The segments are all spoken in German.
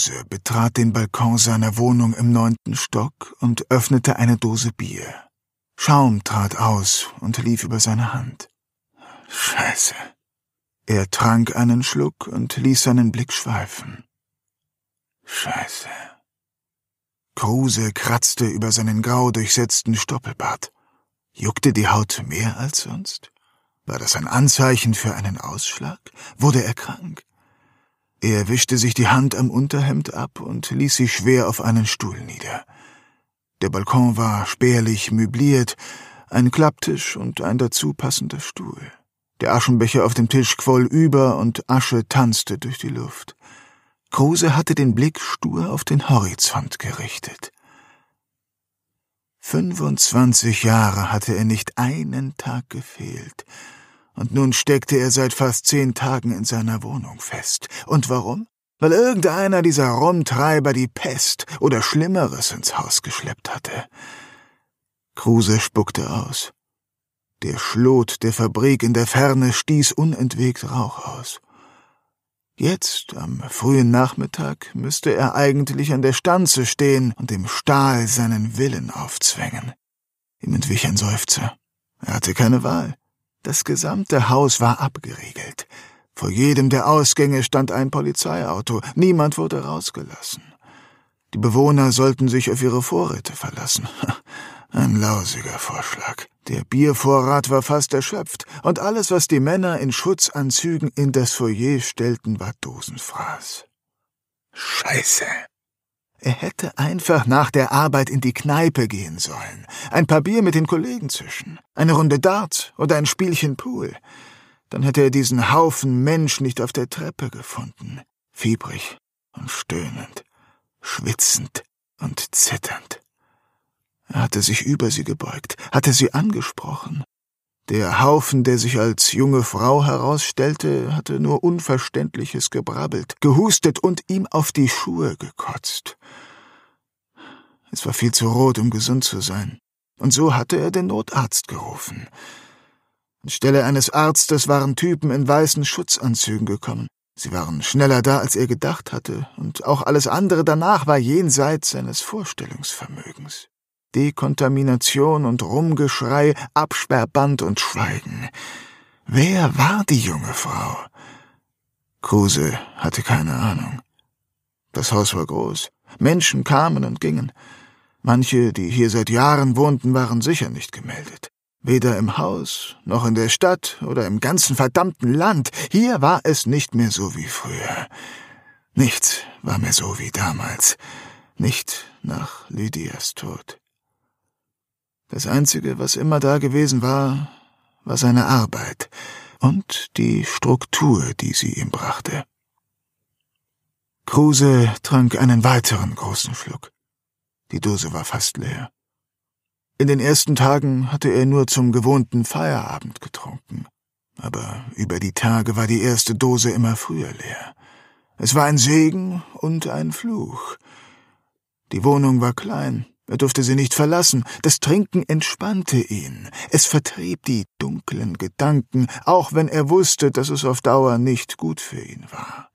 Kruse betrat den Balkon seiner Wohnung im neunten Stock und öffnete eine Dose Bier. Schaum trat aus und lief über seine Hand. Scheiße. Er trank einen Schluck und ließ seinen Blick schweifen. Scheiße. Kruse kratzte über seinen grau durchsetzten Stoppelbart. Juckte die Haut mehr als sonst? War das ein Anzeichen für einen Ausschlag? Wurde er krank? Er wischte sich die Hand am Unterhemd ab und ließ sich schwer auf einen Stuhl nieder. Der Balkon war spärlich möbliert, ein Klapptisch und ein dazu passender Stuhl. Der Aschenbecher auf dem Tisch quoll über und Asche tanzte durch die Luft. Kruse hatte den Blick stur auf den Horizont gerichtet. 25 Jahre hatte er nicht einen Tag gefehlt, und nun steckte er seit fast zehn Tagen in seiner Wohnung fest. Und warum? Weil irgendeiner dieser Rumtreiber die Pest oder Schlimmeres ins Haus geschleppt hatte. Kruse spuckte aus. Der Schlot der Fabrik in der Ferne stieß unentwegt Rauch aus. Jetzt, am frühen Nachmittag, müsste er eigentlich an der Stanze stehen und dem Stahl seinen Willen aufzwängen. Ihm entwich ein Seufzer. Er hatte keine Wahl. Das gesamte Haus war abgeriegelt. Vor jedem der Ausgänge stand ein Polizeiauto. Niemand wurde rausgelassen. Die Bewohner sollten sich auf ihre Vorräte verlassen. Ein lausiger Vorschlag. Der Biervorrat war fast erschöpft, und alles, was die Männer in Schutzanzügen in das Foyer stellten, war Dosenfraß. Scheiße. Er hätte einfach nach der Arbeit in die Kneipe gehen sollen, ein paar Bier mit den Kollegen zischen, eine Runde Dart oder ein Spielchen Pool. Dann hätte er diesen Haufen Mensch nicht auf der Treppe gefunden, fiebrig und stöhnend, schwitzend und zitternd. Er hatte sich über sie gebeugt, hatte sie angesprochen. Der Haufen, der sich als junge Frau herausstellte, hatte nur Unverständliches gebrabbelt, gehustet und ihm auf die Schuhe gekotzt. Es war viel zu rot, um gesund zu sein, und so hatte er den Notarzt gerufen. Anstelle eines Arztes waren Typen in weißen Schutzanzügen gekommen. Sie waren schneller da, als er gedacht hatte, und auch alles andere danach war jenseits seines Vorstellungsvermögens. Dekontamination und Rumgeschrei, Absperrband und Schweigen. Wer war die junge Frau? Kruse hatte keine Ahnung. Das Haus war groß. Menschen kamen und gingen. Manche, die hier seit Jahren wohnten, waren sicher nicht gemeldet. Weder im Haus, noch in der Stadt oder im ganzen verdammten Land. Hier war es nicht mehr so wie früher. Nichts war mehr so wie damals. Nicht nach Lydias Tod. Das Einzige, was immer da gewesen war, war seine Arbeit und die Struktur, die sie ihm brachte. Kruse trank einen weiteren großen Schluck. Die Dose war fast leer. In den ersten Tagen hatte er nur zum gewohnten Feierabend getrunken. Aber über die Tage war die erste Dose immer früher leer. Es war ein Segen und ein Fluch. Die Wohnung war klein, er durfte sie nicht verlassen. Das Trinken entspannte ihn. Es vertrieb die dunklen Gedanken, auch wenn er wusste, dass es auf Dauer nicht gut für ihn war.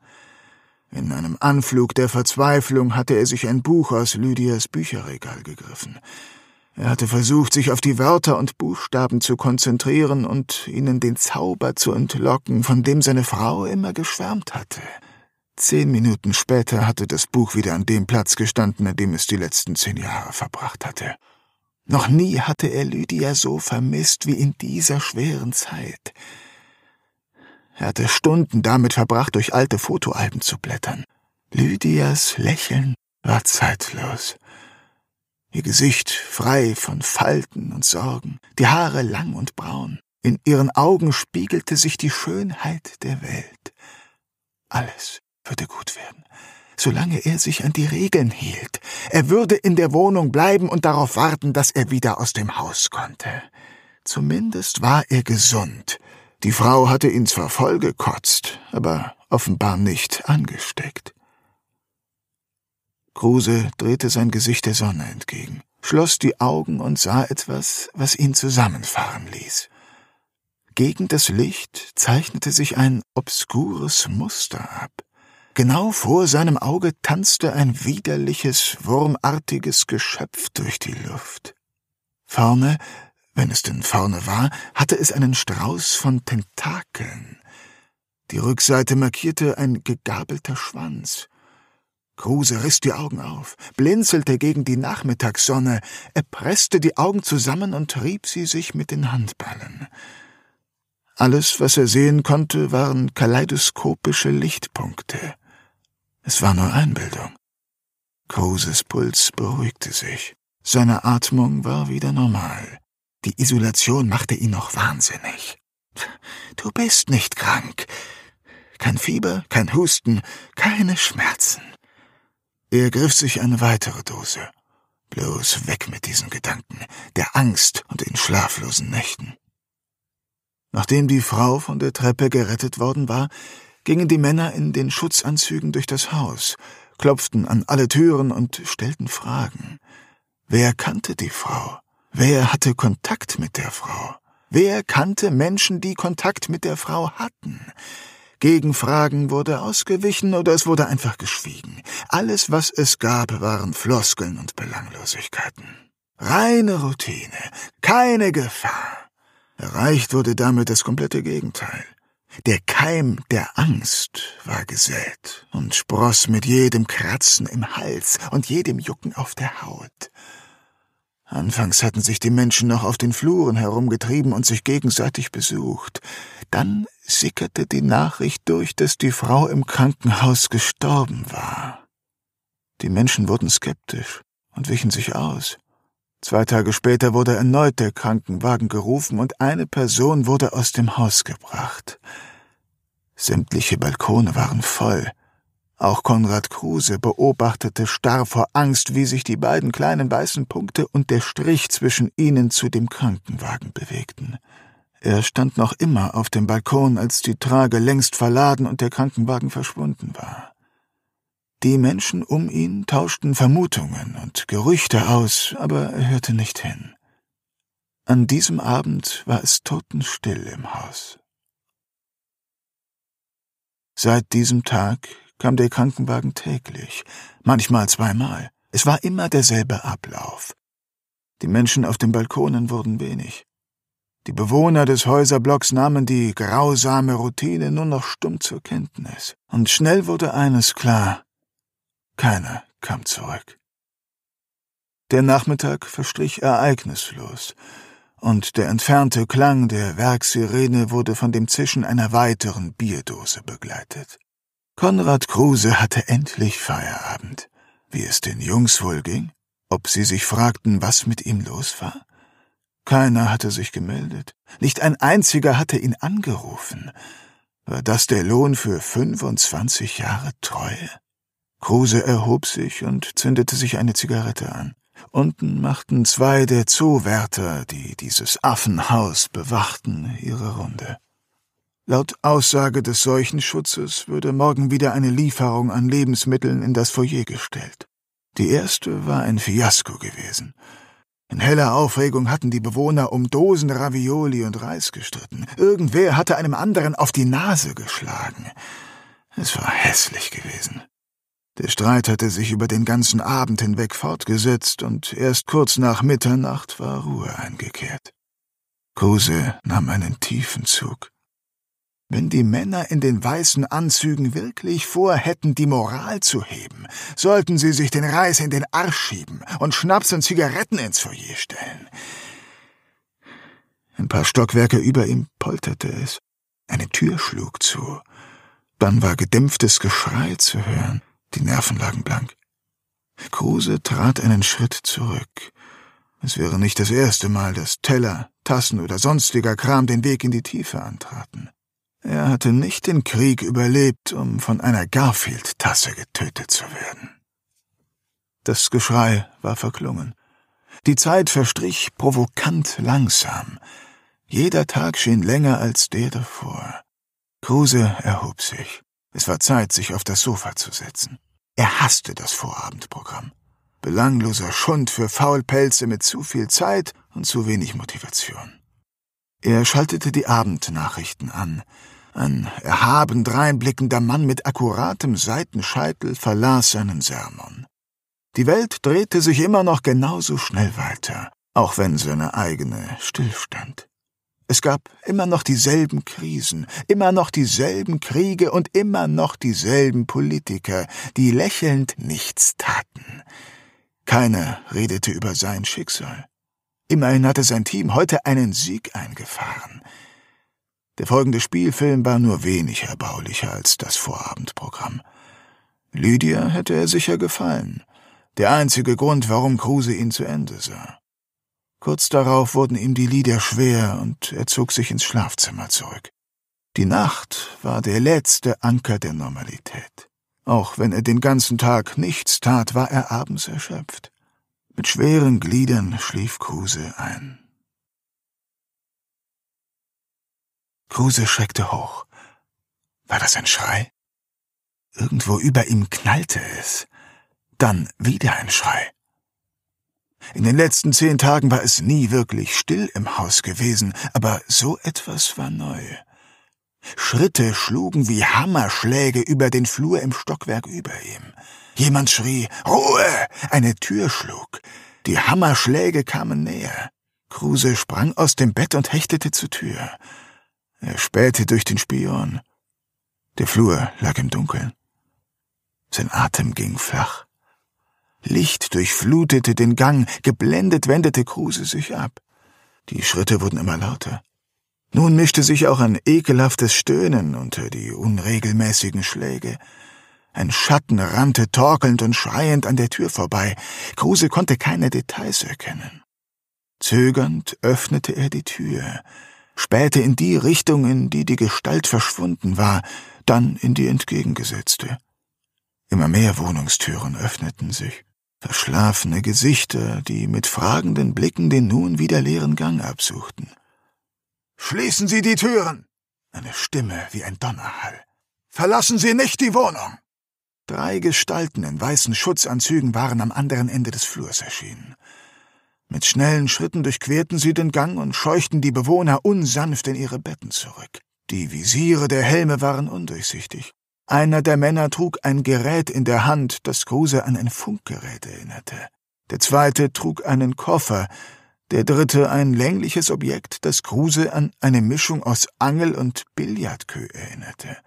In einem Anflug der Verzweiflung hatte er sich ein Buch aus Lydias Bücherregal gegriffen. Er hatte versucht, sich auf die Wörter und Buchstaben zu konzentrieren und ihnen den Zauber zu entlocken, von dem seine Frau immer geschwärmt hatte. Zehn Minuten später hatte das Buch wieder an dem Platz gestanden, an dem es die letzten zehn Jahre verbracht hatte. Noch nie hatte er Lydia so vermisst wie in dieser schweren Zeit. Er hatte Stunden damit verbracht, durch alte Fotoalben zu blättern. Lydias Lächeln war zeitlos. Ihr Gesicht frei von Falten und Sorgen, die Haare lang und braun. In ihren Augen spiegelte sich die Schönheit der Welt. Alles würde gut werden, solange er sich an die Regeln hielt. Er würde in der Wohnung bleiben und darauf warten, dass er wieder aus dem Haus konnte. Zumindest war er gesund. Die Frau hatte ihn zwar vollgekotzt, aber offenbar nicht angesteckt. Kruse drehte sein Gesicht der Sonne entgegen, schloss die Augen und sah etwas, was ihn zusammenfahren ließ. Gegen das Licht zeichnete sich ein obskures Muster ab. Genau vor seinem Auge tanzte ein widerliches, wurmartiges Geschöpf durch die Luft. Vorne, wenn es denn vorne war, hatte es einen Strauß von Tentakeln. Die Rückseite markierte ein gegabelter Schwanz. Kruse riss die Augen auf, blinzelte gegen die Nachmittagssonne, er presste die Augen zusammen und rieb sie sich mit den Handballen. Alles, was er sehen konnte, waren kaleidoskopische Lichtpunkte. Es war nur Einbildung. Kruses Puls beruhigte sich. Seine Atmung war wieder normal. Die Isolation machte ihn noch wahnsinnig. Du bist nicht krank. Kein Fieber, kein Husten, keine Schmerzen. Er griff sich eine weitere Dose. Bloß weg mit diesen Gedanken, der Angst und den schlaflosen Nächten. Nachdem die Frau von der Treppe gerettet worden war, gingen die Männer in den Schutzanzügen durch das Haus, klopften an alle Türen und stellten Fragen. Wer kannte die Frau? Wer hatte Kontakt mit der Frau? Wer kannte Menschen, die Kontakt mit der Frau hatten? Gegenfragen wurde ausgewichen oder es wurde einfach geschwiegen. Alles, was es gab, waren Floskeln und Belanglosigkeiten. Reine Routine, keine Gefahr. Erreicht wurde damit das komplette Gegenteil. Der Keim der Angst war gesät und spross mit jedem Kratzen im Hals und jedem Jucken auf der Haut. Anfangs hatten sich die Menschen noch auf den Fluren herumgetrieben und sich gegenseitig besucht. Dann sickerte die Nachricht durch, dass die Frau im Krankenhaus gestorben war. Die Menschen wurden skeptisch und wichen sich aus. Zwei Tage später wurde erneut der Krankenwagen gerufen und eine Person wurde aus dem Haus gebracht. Sämtliche Balkone waren voll. Auch Konrad Kruse beobachtete starr vor Angst, wie sich die beiden kleinen weißen Punkte und der Strich zwischen ihnen zu dem Krankenwagen bewegten. Er stand noch immer auf dem Balkon, als die Trage längst verladen und der Krankenwagen verschwunden war. Die Menschen um ihn tauschten Vermutungen und Gerüchte aus, aber er hörte nicht hin. An diesem Abend war es totenstill im Haus. Seit diesem Tag kam der Krankenwagen täglich, manchmal zweimal. Es war immer derselbe Ablauf. Die Menschen auf den Balkonen wurden wenig. Die Bewohner des Häuserblocks nahmen die grausame Routine nur noch stumm zur Kenntnis. Und schnell wurde eines klar. Keiner kam zurück. Der Nachmittag verstrich ereignislos, und der entfernte Klang der Werksirene wurde von dem Zischen einer weiteren Bierdose begleitet. Konrad Kruse hatte endlich Feierabend. Wie es den Jungs wohl ging? Ob sie sich fragten, was mit ihm los war? Keiner hatte sich gemeldet. Nicht ein einziger hatte ihn angerufen. War das der Lohn für 25 Jahre Treue? Kruse erhob sich und zündete sich eine Zigarette an. Unten machten zwei der Zoowärter, die dieses Affenhaus bewachten, ihre Runde. Laut Aussage des Seuchenschutzes würde morgen wieder eine Lieferung an Lebensmitteln in das Foyer gestellt. Die erste war ein Fiasko gewesen. In heller Aufregung hatten die Bewohner um Dosen Ravioli und Reis gestritten. Irgendwer hatte einem anderen auf die Nase geschlagen. Es war hässlich gewesen. Der Streit hatte sich über den ganzen Abend hinweg fortgesetzt, und erst kurz nach Mitternacht war Ruhe eingekehrt. Kruse nahm einen tiefen Zug. Wenn die Männer in den weißen Anzügen wirklich vorhätten, die Moral zu heben, sollten sie sich den Reis in den Arsch schieben und Schnaps und Zigaretten ins Foyer stellen. Ein paar Stockwerke über ihm polterte es. Eine Tür schlug zu. Dann war gedämpftes Geschrei zu hören. Die Nerven lagen blank. Kruse trat einen Schritt zurück. Es wäre nicht das erste Mal, dass Teller, Tassen oder sonstiger Kram den Weg in die Tiefe antraten. Er hatte nicht den Krieg überlebt, um von einer Garfield-Tasse getötet zu werden. Das Geschrei war verklungen. Die Zeit verstrich provokant langsam. Jeder Tag schien länger als der davor. Kruse erhob sich. Es war Zeit, sich auf das Sofa zu setzen. Er hasste das Vorabendprogramm. Belangloser Schund für Faulpelze mit zu viel Zeit und zu wenig Motivation. Er schaltete die Abendnachrichten an. Ein erhaben dreinblickender Mann mit akkuratem Seitenscheitel verlas seinen Sermon. Die Welt drehte sich immer noch genauso schnell weiter, auch wenn seine eigene stillstand. Es gab immer noch dieselben Krisen, immer noch dieselben Kriege und immer noch dieselben Politiker, die lächelnd nichts taten. Keiner redete über sein Schicksal. Immerhin hatte sein Team heute einen Sieg eingefahren. Der folgende Spielfilm war nur wenig erbaulicher als das Vorabendprogramm. Lydia hätte er sicher gefallen. Der einzige Grund, warum Kruse ihn zu Ende sah. Kurz darauf wurden ihm die Lieder schwer und er zog sich ins Schlafzimmer zurück. Die Nacht war der letzte Anker der Normalität. Auch wenn er den ganzen Tag nichts tat, war er abends erschöpft. Mit schweren Gliedern schlief Kruse ein. Kruse schreckte hoch. War das ein Schrei? Irgendwo über ihm knallte es. Dann wieder ein Schrei. In den letzten zehn Tagen war es nie wirklich still im Haus gewesen, aber so etwas war neu. Schritte schlugen wie Hammerschläge über den Flur im Stockwerk über ihm. Jemand schrie Ruhe. Eine Tür schlug. Die Hammerschläge kamen näher. Kruse sprang aus dem Bett und hechtete zur Tür. Er spähte durch den Spion. Der Flur lag im Dunkeln. Sein Atem ging flach. Licht durchflutete den Gang, geblendet wendete Kruse sich ab. Die Schritte wurden immer lauter. Nun mischte sich auch ein ekelhaftes Stöhnen unter die unregelmäßigen Schläge. Ein Schatten rannte torkelnd und schreiend an der Tür vorbei. Kruse konnte keine Details erkennen. Zögernd öffnete er die Tür, spähte in die Richtung, in die die Gestalt verschwunden war, dann in die entgegengesetzte. Immer mehr Wohnungstüren öffneten sich. Verschlafene Gesichter, die mit fragenden Blicken den nun wieder leeren Gang absuchten. Schließen Sie die Türen! Eine Stimme wie ein Donnerhall. Verlassen Sie nicht die Wohnung! Drei Gestalten in weißen Schutzanzügen waren am anderen Ende des Flurs erschienen. Mit schnellen Schritten durchquerten sie den Gang und scheuchten die Bewohner unsanft in ihre Betten zurück. Die Visiere der Helme waren undurchsichtig. Einer der Männer trug ein Gerät in der Hand, das Kruse an ein Funkgerät erinnerte. Der zweite trug einen Koffer, der dritte ein längliches Objekt, das Kruse an eine Mischung aus Angel und Billardkö erinnerte.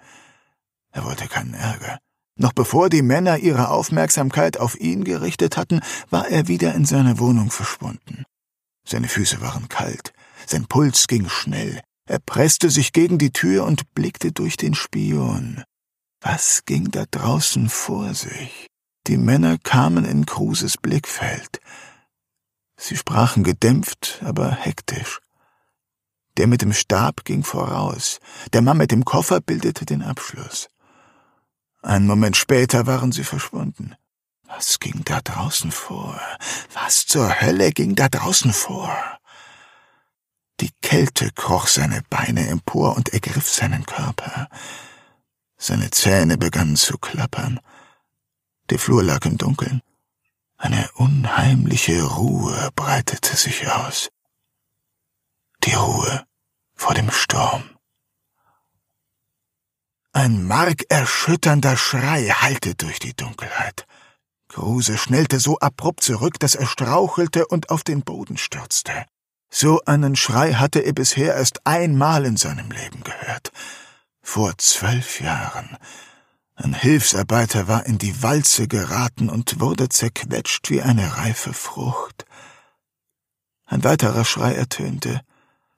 Er wollte keinen Ärger. Noch bevor die Männer ihre Aufmerksamkeit auf ihn gerichtet hatten, war er wieder in seiner Wohnung verschwunden. Seine Füße waren kalt, sein Puls ging schnell, er presste sich gegen die Tür und blickte durch den Spion. Was ging da draußen vor sich? Die Männer kamen in Kruses Blickfeld. Sie sprachen gedämpft, aber hektisch. Der mit dem Stab ging voraus, der Mann mit dem Koffer bildete den Abschluss. Einen Moment später waren sie verschwunden. Was ging da draußen vor? Was zur Hölle ging da draußen vor? Die Kälte kroch seine Beine empor und ergriff seinen Körper. Seine Zähne begannen zu klappern. Der Flur lag im Dunkeln. Eine unheimliche Ruhe breitete sich aus. Die Ruhe vor dem Sturm. Ein markerschütternder Schrei hallte durch die Dunkelheit. Kruse schnellte so abrupt zurück, dass er strauchelte und auf den Boden stürzte. So einen Schrei hatte er bisher erst einmal in seinem Leben gehört. Vor zwölf Jahren. Ein Hilfsarbeiter war in die Walze geraten und wurde zerquetscht wie eine reife Frucht. Ein weiterer Schrei ertönte,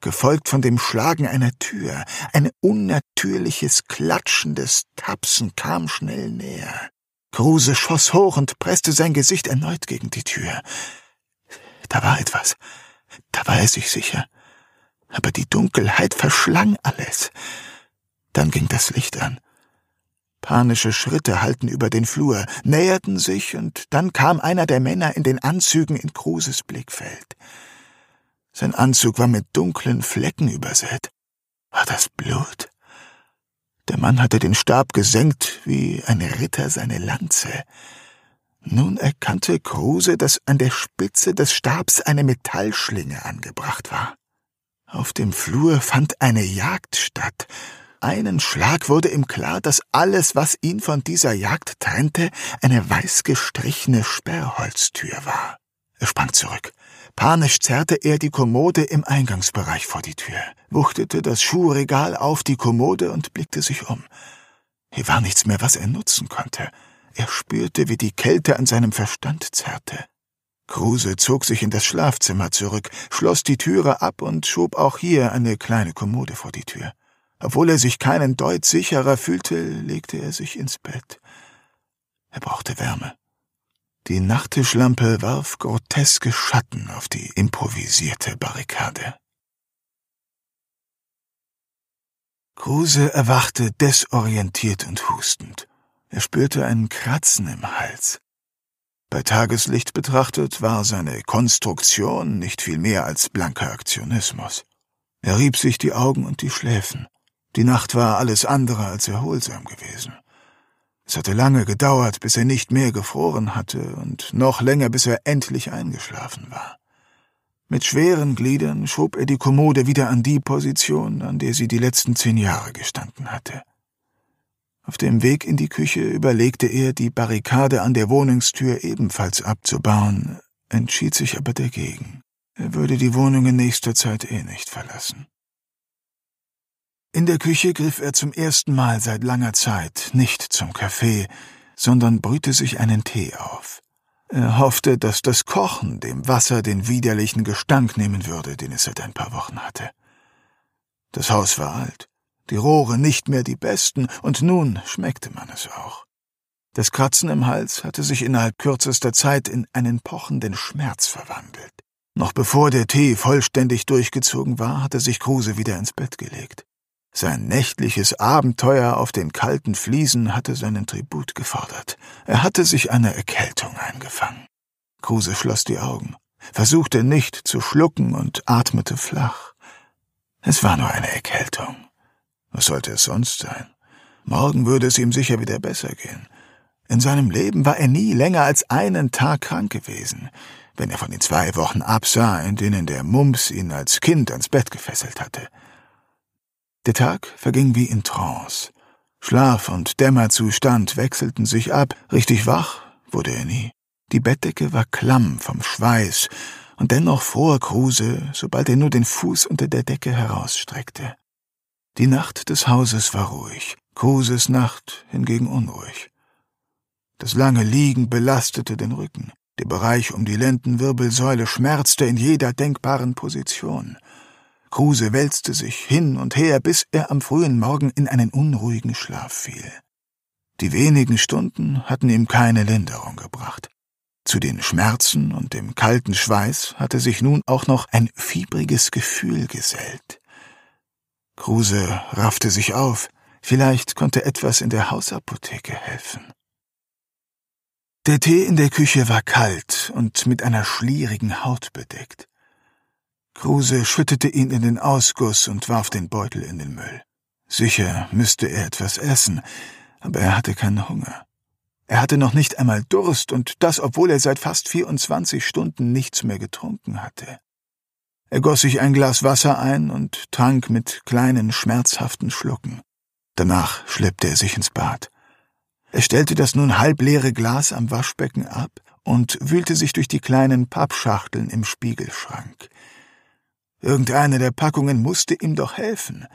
gefolgt von dem Schlagen einer Tür. Ein unnatürliches, klatschendes Tapsen kam schnell näher. Kruse schoss hoch und presste sein Gesicht erneut gegen die Tür. Da war etwas. Da war er sich sicher. Aber die Dunkelheit verschlang alles. Dann ging das Licht an. Panische Schritte hallten über den Flur, näherten sich, und dann kam einer der Männer in den Anzügen in Kruses Blickfeld. Sein Anzug war mit dunklen Flecken übersät. War das Blut? Der Mann hatte den Stab gesenkt, wie ein Ritter seine Lanze. Nun erkannte Kruse, dass an der Spitze des Stabs eine Metallschlinge angebracht war. Auf dem Flur fand eine Jagd statt. Einen Schlag wurde ihm klar, dass alles, was ihn von dieser Jagd trennte, eine weiß gestrichene Sperrholztür war. Er sprang zurück. Panisch zerrte er die Kommode im Eingangsbereich vor die Tür, wuchtete das Schuhregal auf die Kommode und blickte sich um. Hier war nichts mehr, was er nutzen konnte. Er spürte, wie die Kälte an seinem Verstand zerrte. Kruse zog sich in das Schlafzimmer zurück, schloss die Türe ab und schob auch hier eine kleine Kommode vor die Tür. Obwohl er sich keinen Deut sicherer fühlte, legte er sich ins Bett. Er brauchte Wärme. Die Nachttischlampe warf groteske Schatten auf die improvisierte Barrikade. Kruse erwachte desorientiert und hustend. Er spürte ein Kratzen im Hals. Bei Tageslicht betrachtet war seine Konstruktion nicht viel mehr als blanker Aktionismus. Er rieb sich die Augen und die Schläfen. Die Nacht war alles andere als erholsam gewesen. Es hatte lange gedauert, bis er nicht mehr gefroren hatte, und noch länger, bis er endlich eingeschlafen war. Mit schweren Gliedern schob er die Kommode wieder an die Position, an der sie die letzten zehn Jahre gestanden hatte. Auf dem Weg in die Küche überlegte er, die Barrikade an der Wohnungstür ebenfalls abzubauen, entschied sich aber dagegen. Er würde die Wohnung in nächster Zeit eh nicht verlassen. In der Küche griff er zum ersten Mal seit langer Zeit nicht zum Kaffee, sondern brühte sich einen Tee auf. Er hoffte, dass das Kochen dem Wasser den widerlichen Gestank nehmen würde, den es seit ein paar Wochen hatte. Das Haus war alt, die Rohre nicht mehr die besten, und nun schmeckte man es auch. Das Kratzen im Hals hatte sich innerhalb kürzester Zeit in einen pochenden Schmerz verwandelt. Noch bevor der Tee vollständig durchgezogen war, hatte sich Kruse wieder ins Bett gelegt. Sein nächtliches Abenteuer auf den kalten Fliesen hatte seinen Tribut gefordert. Er hatte sich eine Erkältung eingefangen. Kruse schloss die Augen, versuchte nicht zu schlucken und atmete flach. Es war nur eine Erkältung. Was sollte es sonst sein? Morgen würde es ihm sicher wieder besser gehen. In seinem Leben war er nie länger als einen Tag krank gewesen, wenn er von den zwei Wochen absah, in denen der Mumps ihn als Kind ans Bett gefesselt hatte. Der Tag verging wie in Trance. Schlaf und Dämmerzustand wechselten sich ab, richtig wach wurde er nie. Die Bettdecke war klamm vom Schweiß, und dennoch fror Kruse, sobald er nur den Fuß unter der Decke herausstreckte. Die Nacht des Hauses war ruhig, Kruses Nacht hingegen unruhig. Das lange Liegen belastete den Rücken, der Bereich um die Lendenwirbelsäule schmerzte in jeder denkbaren Position. Kruse wälzte sich hin und her, bis er am frühen Morgen in einen unruhigen Schlaf fiel. Die wenigen Stunden hatten ihm keine Linderung gebracht. Zu den Schmerzen und dem kalten Schweiß hatte sich nun auch noch ein fiebriges Gefühl gesellt. Kruse raffte sich auf, vielleicht konnte etwas in der Hausapotheke helfen. Der Tee in der Küche war kalt und mit einer schlierigen Haut bedeckt. Kruse schüttete ihn in den Ausguss und warf den Beutel in den Müll. Sicher müsste er etwas essen, aber er hatte keinen Hunger. Er hatte noch nicht einmal Durst, und das, obwohl er seit fast 24 Stunden nichts mehr getrunken hatte. Er goss sich ein Glas Wasser ein und trank mit kleinen, schmerzhaften Schlucken. Danach schleppte er sich ins Bad. Er stellte das nun halbleere Glas am Waschbecken ab und wühlte sich durch die kleinen Pappschachteln im Spiegelschrank. Irgendeine der Packungen musste ihm doch helfen.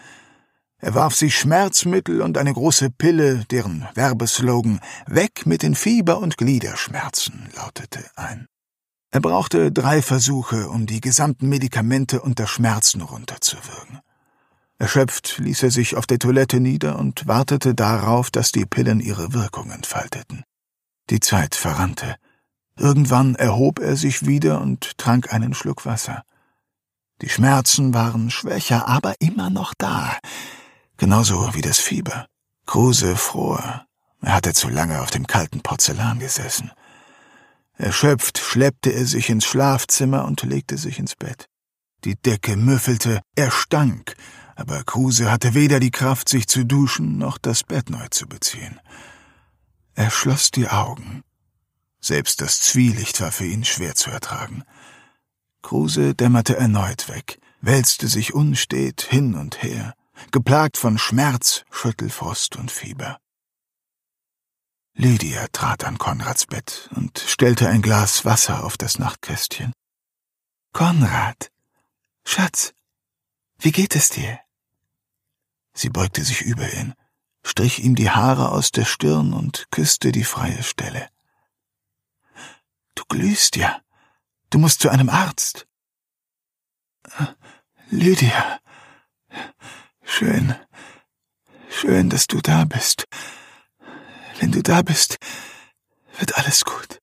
Er warf sich Schmerzmittel und eine große Pille, deren Werbeslogan Weg mit den Fieber- und Gliederschmerzen lautete, ein. Er brauchte drei Versuche, um die gesamten Medikamente unter Schmerzen runterzuwürgen. Erschöpft ließ er sich auf der Toilette nieder und wartete darauf, dass die Pillen ihre Wirkung entfalteten. Die Zeit verrannte. Irgendwann erhob er sich wieder und trank einen Schluck Wasser. Die Schmerzen waren schwächer, aber immer noch da. Genauso wie das Fieber. Kruse fror. Er hatte zu lange auf dem kalten Porzellan gesessen. Erschöpft schleppte er sich ins Schlafzimmer und legte sich ins Bett. Die Decke müffelte, er stank, aber Kruse hatte weder die Kraft, sich zu duschen, noch das Bett neu zu beziehen. Er schloss die Augen. Selbst das Zwielicht war für ihn schwer zu ertragen. Kruse dämmerte erneut weg, wälzte sich unstet hin und her, geplagt von Schmerz, Schüttelfrost und Fieber. Lydia trat an Konrads Bett und stellte ein Glas Wasser auf das Nachtkästchen. Konrad, Schatz, wie geht es dir? Sie beugte sich über ihn, strich ihm die Haare aus der Stirn und küsste die freie Stelle. Du glühst ja. Du musst zu einem Arzt. Lydia, schön, schön, dass du da bist. Wenn du da bist, wird alles gut.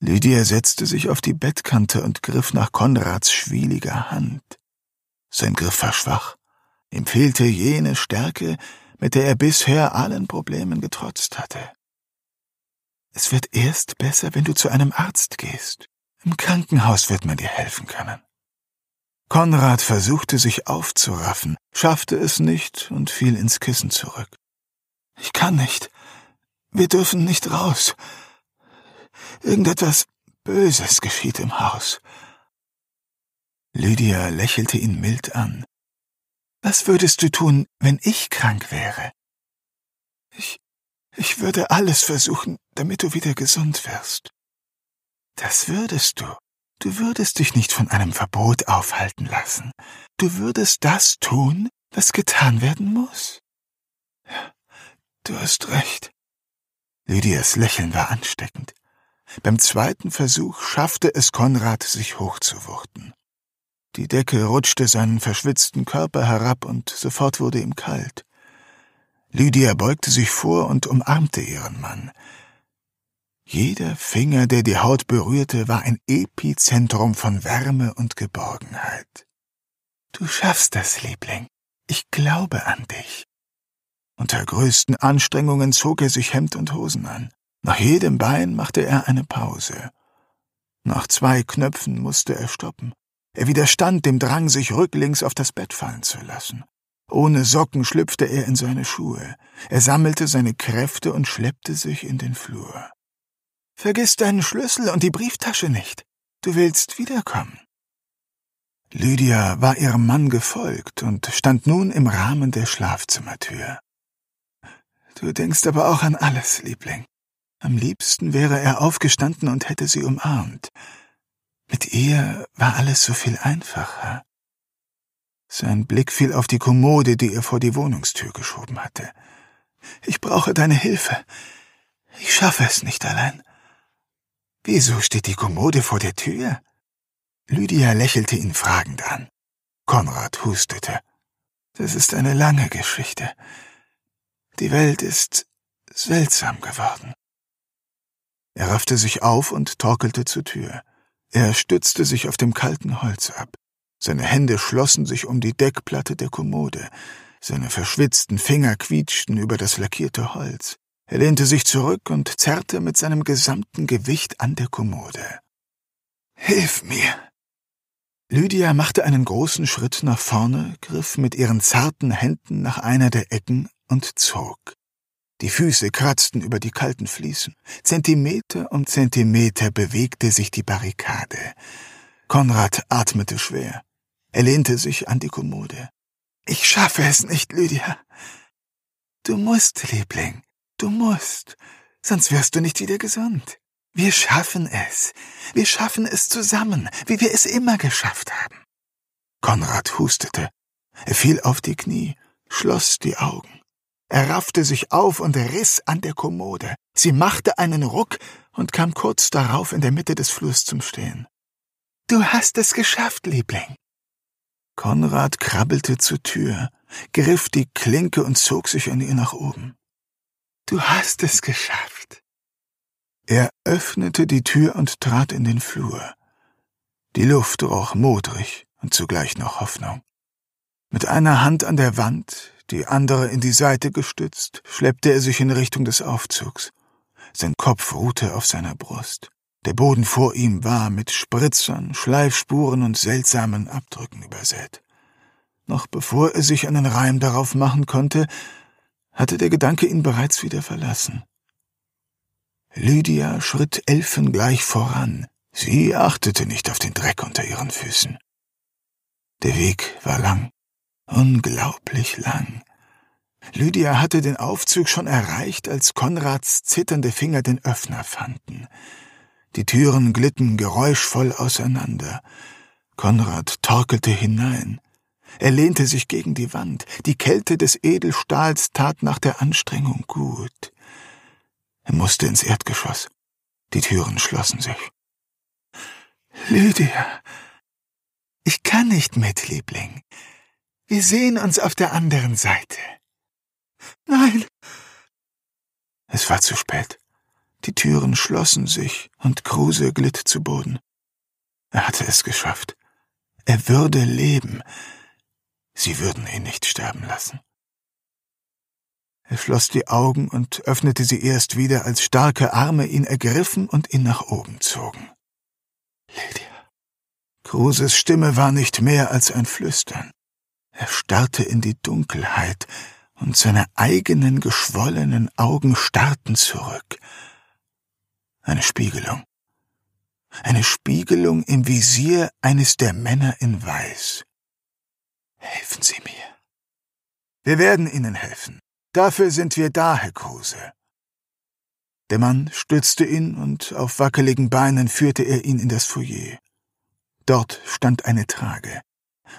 Lydia setzte sich auf die Bettkante und griff nach Konrads schwieliger Hand. Sein Griff war schwach. Ihm fehlte jene Stärke, mit der er bisher allen Problemen getrotzt hatte. Es wird erst besser, wenn du zu einem Arzt gehst. Im Krankenhaus wird man dir helfen können. Konrad versuchte sich aufzuraffen, schaffte es nicht und fiel ins Kissen zurück. Ich kann nicht. Wir dürfen nicht raus. Irgendetwas Böses geschieht im Haus. Lydia lächelte ihn mild an. Was würdest du tun, wenn ich krank wäre? Ich, ich würde alles versuchen, damit du wieder gesund wirst. Das würdest du. Du würdest dich nicht von einem Verbot aufhalten lassen. Du würdest das tun, was getan werden muss. Ja, du hast recht. Lydias Lächeln war ansteckend. Beim zweiten Versuch schaffte es Konrad, sich hochzuwurten. Die Decke rutschte seinen verschwitzten Körper herab und sofort wurde ihm kalt. Lydia beugte sich vor und umarmte ihren Mann. Jeder Finger, der die Haut berührte, war ein Epizentrum von Wärme und Geborgenheit. Du schaffst das, Liebling. Ich glaube an dich. Unter größten Anstrengungen zog er sich Hemd und Hosen an. Nach jedem Bein machte er eine Pause. Nach zwei Knöpfen musste er stoppen. Er widerstand dem Drang, sich rücklings auf das Bett fallen zu lassen. Ohne Socken schlüpfte er in seine Schuhe. Er sammelte seine Kräfte und schleppte sich in den Flur. Vergiss deinen Schlüssel und die Brieftasche nicht. Du willst wiederkommen. Lydia war ihrem Mann gefolgt und stand nun im Rahmen der Schlafzimmertür. Du denkst aber auch an alles, Liebling. Am liebsten wäre er aufgestanden und hätte sie umarmt. Mit ihr war alles so viel einfacher. Sein Blick fiel auf die Kommode, die er vor die Wohnungstür geschoben hatte. Ich brauche deine Hilfe. Ich schaffe es nicht allein. Wieso steht die Kommode vor der Tür? Lydia lächelte ihn fragend an. Konrad hustete. Das ist eine lange Geschichte. Die Welt ist seltsam geworden. Er raffte sich auf und torkelte zur Tür. Er stützte sich auf dem kalten Holz ab. Seine Hände schlossen sich um die Deckplatte der Kommode. Seine verschwitzten Finger quietschten über das lackierte Holz. Er lehnte sich zurück und zerrte mit seinem gesamten Gewicht an der Kommode. Hilf mir! Lydia machte einen großen Schritt nach vorne, griff mit ihren zarten Händen nach einer der Ecken und zog. Die Füße kratzten über die kalten Fliesen. Zentimeter um Zentimeter bewegte sich die Barrikade. Konrad atmete schwer. Er lehnte sich an die Kommode. Ich schaffe es nicht, Lydia. Du musst, Liebling, du musst, sonst wirst du nicht wieder gesund. Wir schaffen es. Wir schaffen es zusammen, wie wir es immer geschafft haben. Konrad hustete. Er fiel auf die Knie, schloss die Augen. Er raffte sich auf und riss an der Kommode. Sie machte einen Ruck und kam kurz darauf in der Mitte des Flurs zum Stehen. Du hast es geschafft, Liebling. Konrad krabbelte zur Tür, griff die Klinke und zog sich an ihr nach oben. Du hast es geschafft. Er öffnete die Tür und trat in den Flur. Die Luft roch modrig und zugleich noch Hoffnung. Mit einer Hand an der Wand, die andere in die Seite gestützt, schleppte er sich in Richtung des Aufzugs. Sein Kopf ruhte auf seiner Brust. Der Boden vor ihm war mit Spritzern, Schleifspuren und seltsamen Abdrücken übersät. Noch bevor er sich einen Reim darauf machen konnte, hatte der Gedanke ihn bereits wieder verlassen. Lydia schritt elfengleich voran. Sie achtete nicht auf den Dreck unter ihren Füßen. Der Weg war lang, unglaublich lang. Lydia hatte den Aufzug schon erreicht, als Konrads zitternde Finger den Öffner fanden. Die Türen glitten geräuschvoll auseinander. Konrad torkelte hinein. Er lehnte sich gegen die Wand. Die Kälte des Edelstahls tat nach der Anstrengung gut. Er musste ins Erdgeschoss. Die Türen schlossen sich. Lydia, ich kann nicht mit, Liebling. Wir sehen uns auf der anderen Seite. Nein. Es war zu spät. Die Türen schlossen sich und Kruse glitt zu Boden. Er hatte es geschafft. Er würde leben. Sie würden ihn nicht sterben lassen. Er schloss die Augen und öffnete sie erst wieder, als starke Arme ihn ergriffen und ihn nach oben zogen. Lydia. Kruses Stimme war nicht mehr als ein Flüstern. Er starrte in die Dunkelheit, und seine eigenen geschwollenen Augen starrten zurück. Eine Spiegelung. Eine Spiegelung im Visier eines der Männer in Weiß. Helfen Sie mir. Wir werden Ihnen helfen. Dafür sind wir da, Herr Kruse. Der Mann stützte ihn und auf wackeligen Beinen führte er ihn in das Foyer. Dort stand eine Trage.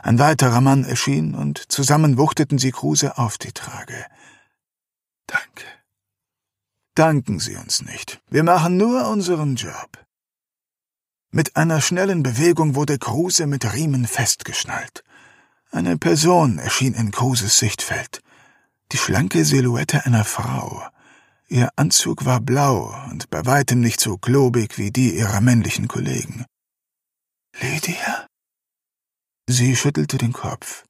Ein weiterer Mann erschien und zusammen wuchteten sie Kruse auf die Trage. Danke. Danken Sie uns nicht. Wir machen nur unseren Job. Mit einer schnellen Bewegung wurde Kruse mit Riemen festgeschnallt. Eine Person erschien in Kruses Sichtfeld. Die schlanke Silhouette einer Frau. Ihr Anzug war blau und bei weitem nicht so globig wie die ihrer männlichen Kollegen. Lydia? Sie schüttelte den Kopf.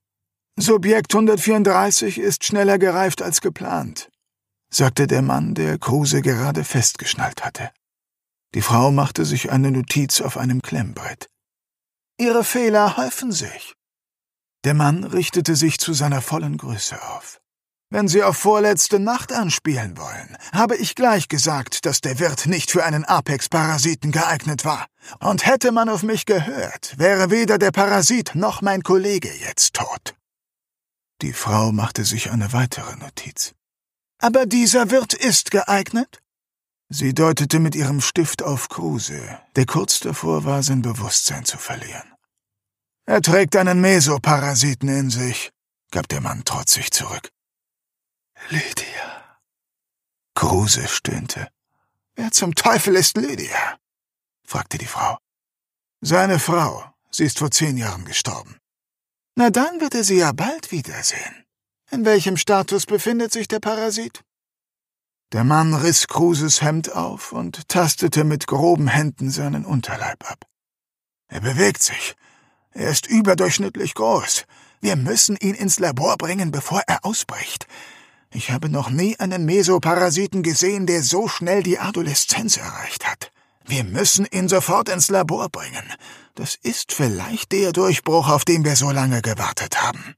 Subjekt 134 ist schneller gereift als geplant, sagte der Mann, der Kruse gerade festgeschnallt hatte. Die Frau machte sich eine Notiz auf einem Klemmbrett. Ihre Fehler häufen sich. Der Mann richtete sich zu seiner vollen Größe auf. Wenn Sie auf vorletzte Nacht anspielen wollen, habe ich gleich gesagt, dass der Wirt nicht für einen Apex-Parasiten geeignet war. Und hätte man auf mich gehört, wäre weder der Parasit noch mein Kollege jetzt tot. Die Frau machte sich eine weitere Notiz. Aber dieser Wirt ist geeignet? Sie deutete mit ihrem Stift auf Kruse, der kurz davor war, sein Bewusstsein zu verlieren. Er trägt einen Mesoparasiten in sich, gab der Mann trotzig zurück. Lydia. Kruse stöhnte. Wer zum Teufel ist Lydia? fragte die Frau. Seine Frau. Sie ist vor zehn Jahren gestorben. Na dann wird er sie ja bald wiedersehen. In welchem Status befindet sich der Parasit? Der Mann riss Kruses Hemd auf und tastete mit groben Händen seinen Unterleib ab. Er bewegt sich. Er ist überdurchschnittlich groß. Wir müssen ihn ins Labor bringen, bevor er ausbricht. Ich habe noch nie einen Mesoparasiten gesehen, der so schnell die Adoleszenz erreicht hat. Wir müssen ihn sofort ins Labor bringen. Das ist vielleicht der Durchbruch, auf den wir so lange gewartet haben.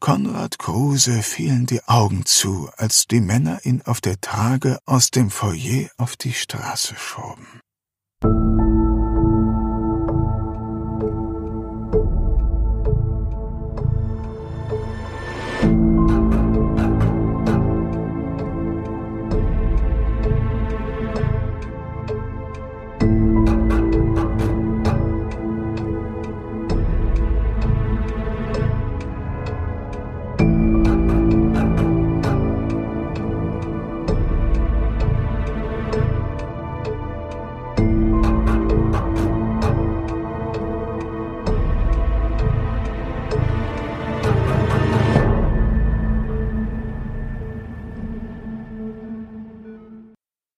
Konrad Kruse fielen die Augen zu, als die Männer ihn auf der Trage aus dem Foyer auf die Straße schoben.